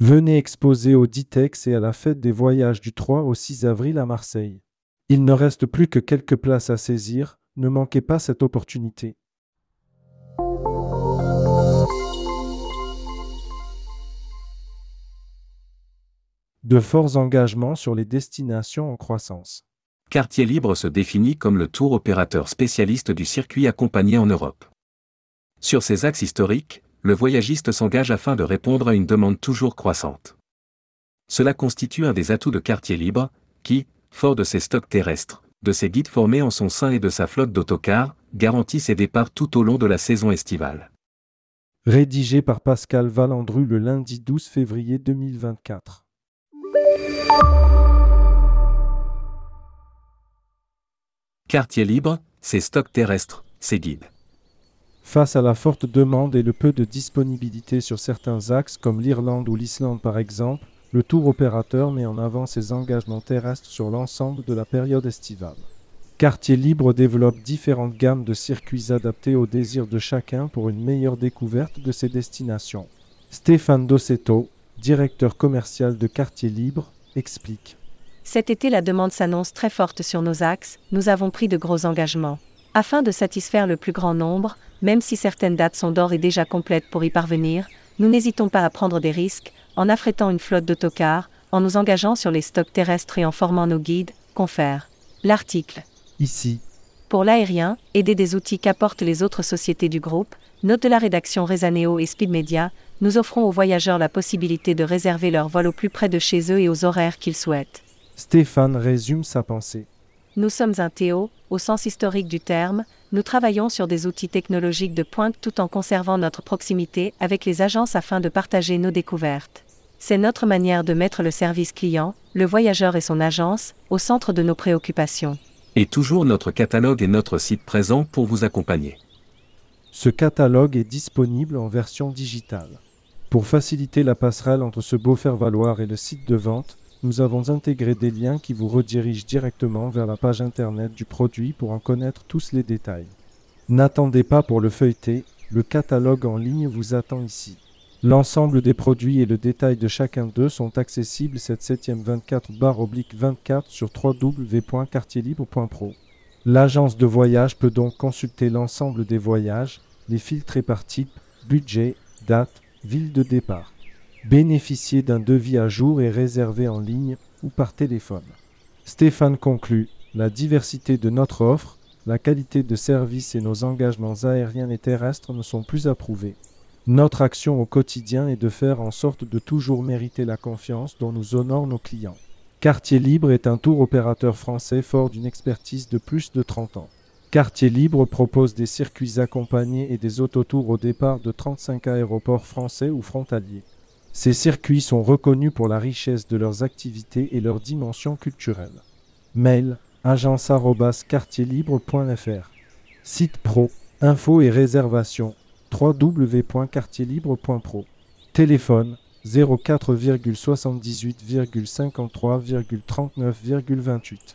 Venez exposer au Ditex et à la fête des voyages du 3 au 6 avril à Marseille. Il ne reste plus que quelques places à saisir, ne manquez pas cette opportunité. De forts engagements sur les destinations en croissance. Quartier Libre se définit comme le tour opérateur spécialiste du circuit accompagné en Europe. Sur ces axes historiques, le voyagiste s'engage afin de répondre à une demande toujours croissante. Cela constitue un des atouts de Quartier Libre, qui, fort de ses stocks terrestres, de ses guides formés en son sein et de sa flotte d'autocars, garantit ses départs tout au long de la saison estivale. Rédigé par Pascal Valandru le lundi 12 février 2024. Quartier libre, ses stocks terrestres, ses guides. Face à la forte demande et le peu de disponibilité sur certains axes comme l'Irlande ou l'Islande par exemple, le tour opérateur met en avant ses engagements terrestres sur l'ensemble de la période estivale. Quartier Libre développe différentes gammes de circuits adaptés aux désirs de chacun pour une meilleure découverte de ses destinations. Stéphane Dossetto, directeur commercial de Quartier Libre, explique. Cet été, la demande s'annonce très forte sur nos axes, nous avons pris de gros engagements. Afin de satisfaire le plus grand nombre, même si certaines dates sont d'or et déjà complètes pour y parvenir, nous n'hésitons pas à prendre des risques, en affrétant une flotte d'autocars, en nous engageant sur les stocks terrestres et en formant nos guides, confère. L'article. Ici. Pour l'aérien, aider des outils qu'apportent les autres sociétés du groupe, note de la rédaction Rezaneo et Speed Media, nous offrons aux voyageurs la possibilité de réserver leur vol au plus près de chez eux et aux horaires qu'ils souhaitent. Stéphane résume sa pensée. Nous sommes un Théo, au sens historique du terme, nous travaillons sur des outils technologiques de pointe tout en conservant notre proximité avec les agences afin de partager nos découvertes. C'est notre manière de mettre le service client, le voyageur et son agence, au centre de nos préoccupations. Et toujours notre catalogue et notre site présent pour vous accompagner. Ce catalogue est disponible en version digitale. Pour faciliter la passerelle entre ce beau faire-valoir et le site de vente, nous avons intégré des liens qui vous redirigent directement vers la page internet du produit pour en connaître tous les détails. N'attendez pas pour le feuilleter, le catalogue en ligne vous attend ici. L'ensemble des produits et le détail de chacun d'eux sont accessibles cette 7e 24 24 sur www.quartierlibre.pro. L'agence de voyage peut donc consulter l'ensemble des voyages, les filtrer par type, budget, date, ville de départ. Bénéficier d'un devis à jour et réservé en ligne ou par téléphone. Stéphane conclut La diversité de notre offre, la qualité de service et nos engagements aériens et terrestres ne sont plus approuvés. Notre action au quotidien est de faire en sorte de toujours mériter la confiance dont nous honorent nos clients. Quartier Libre est un tour opérateur français fort d'une expertise de plus de 30 ans. Quartier Libre propose des circuits accompagnés et des autotours au départ de 35 aéroports français ou frontaliers. Ces circuits sont reconnus pour la richesse de leurs activités et leur dimension culturelle. Mail agence@quartierlibre.fr. Site pro, info et réservation www.quartierlibre.pro. Téléphone 04,78,53,39,28.